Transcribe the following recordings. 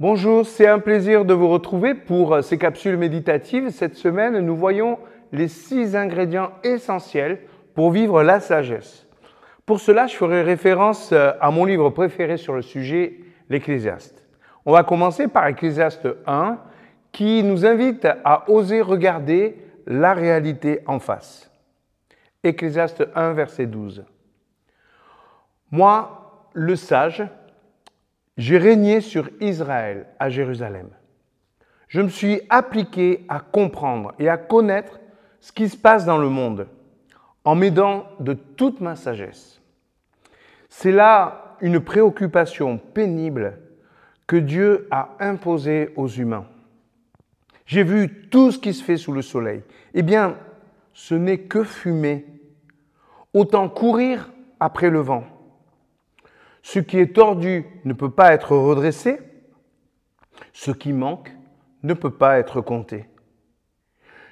Bonjour, c'est un plaisir de vous retrouver pour ces capsules méditatives. Cette semaine, nous voyons les six ingrédients essentiels pour vivre la sagesse. Pour cela, je ferai référence à mon livre préféré sur le sujet, l'Ecclésiaste. On va commencer par Ecclésiaste 1, qui nous invite à oser regarder la réalité en face. Ecclésiaste 1, verset 12. Moi, le sage, j'ai régné sur Israël à Jérusalem. Je me suis appliqué à comprendre et à connaître ce qui se passe dans le monde en m'aidant de toute ma sagesse. C'est là une préoccupation pénible que Dieu a imposée aux humains. J'ai vu tout ce qui se fait sous le soleil. Eh bien, ce n'est que fumer. Autant courir après le vent. Ce qui est tordu ne peut pas être redressé. Ce qui manque ne peut pas être compté.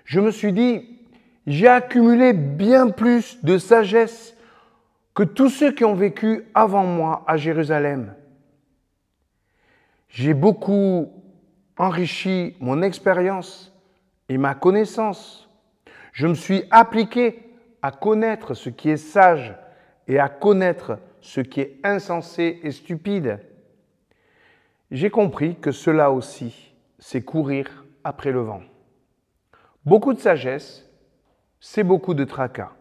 Je me suis dit, j'ai accumulé bien plus de sagesse que tous ceux qui ont vécu avant moi à Jérusalem. J'ai beaucoup enrichi mon expérience et ma connaissance. Je me suis appliqué à connaître ce qui est sage et à connaître ce qui est insensé et stupide. J'ai compris que cela aussi, c'est courir après le vent. Beaucoup de sagesse, c'est beaucoup de tracas.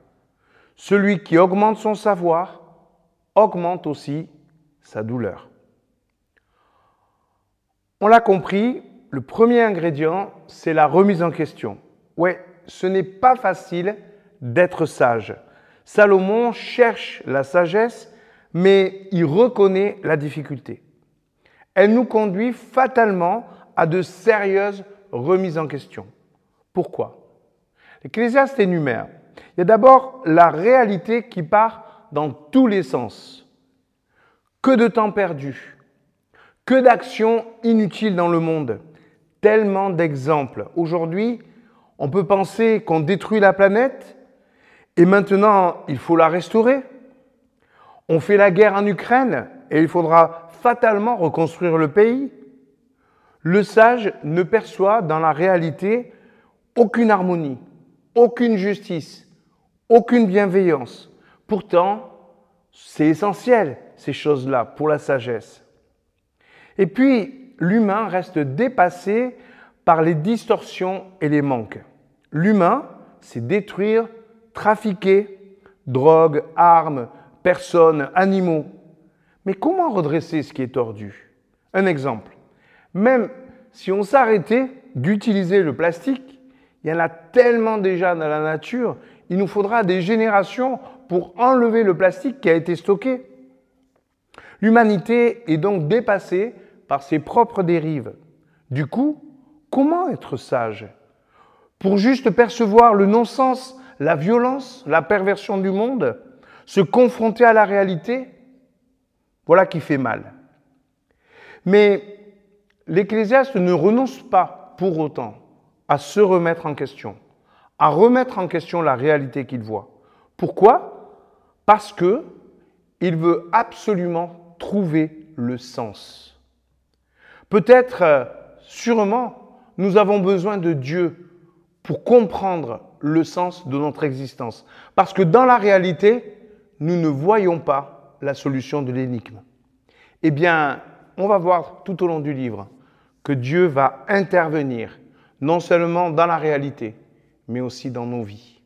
Celui qui augmente son savoir augmente aussi sa douleur. On l'a compris, le premier ingrédient, c'est la remise en question. Ouais, ce n'est pas facile d'être sage. Salomon cherche la sagesse mais il reconnaît la difficulté. Elle nous conduit fatalement à de sérieuses remises en question. Pourquoi? L'Ecclésiaste énumère. Il y a d'abord la réalité qui part dans tous les sens. Que de temps perdu, que d'actions inutiles dans le monde, tellement d'exemples. Aujourd'hui, on peut penser qu'on détruit la planète et maintenant il faut la restaurer. On fait la guerre en Ukraine et il faudra fatalement reconstruire le pays. Le sage ne perçoit dans la réalité aucune harmonie, aucune justice, aucune bienveillance. Pourtant, c'est essentiel, ces choses-là, pour la sagesse. Et puis, l'humain reste dépassé par les distorsions et les manques. L'humain, c'est détruire, trafiquer, drogue, armes, personnes, animaux. Mais comment redresser ce qui est tordu? Un exemple. Même si on s'arrêtait d'utiliser le plastique, il y en a tellement déjà dans la nature, il nous faudra des générations pour enlever le plastique qui a été stocké. L'humanité est donc dépassée par ses propres dérives. Du coup, comment être sage? Pour juste percevoir le non-sens, la violence, la perversion du monde se confronter à la réalité, voilà qui fait mal. Mais l'Ecclésiaste ne renonce pas pour autant à se remettre en question, à remettre en question la réalité qu'il voit. Pourquoi? Parce que il veut absolument trouver le sens. Peut-être, euh, sûrement, nous avons besoin de Dieu pour comprendre le sens de notre existence. Parce que dans la réalité, nous ne voyons pas la solution de l'énigme. Eh bien, on va voir tout au long du livre que Dieu va intervenir, non seulement dans la réalité, mais aussi dans nos vies.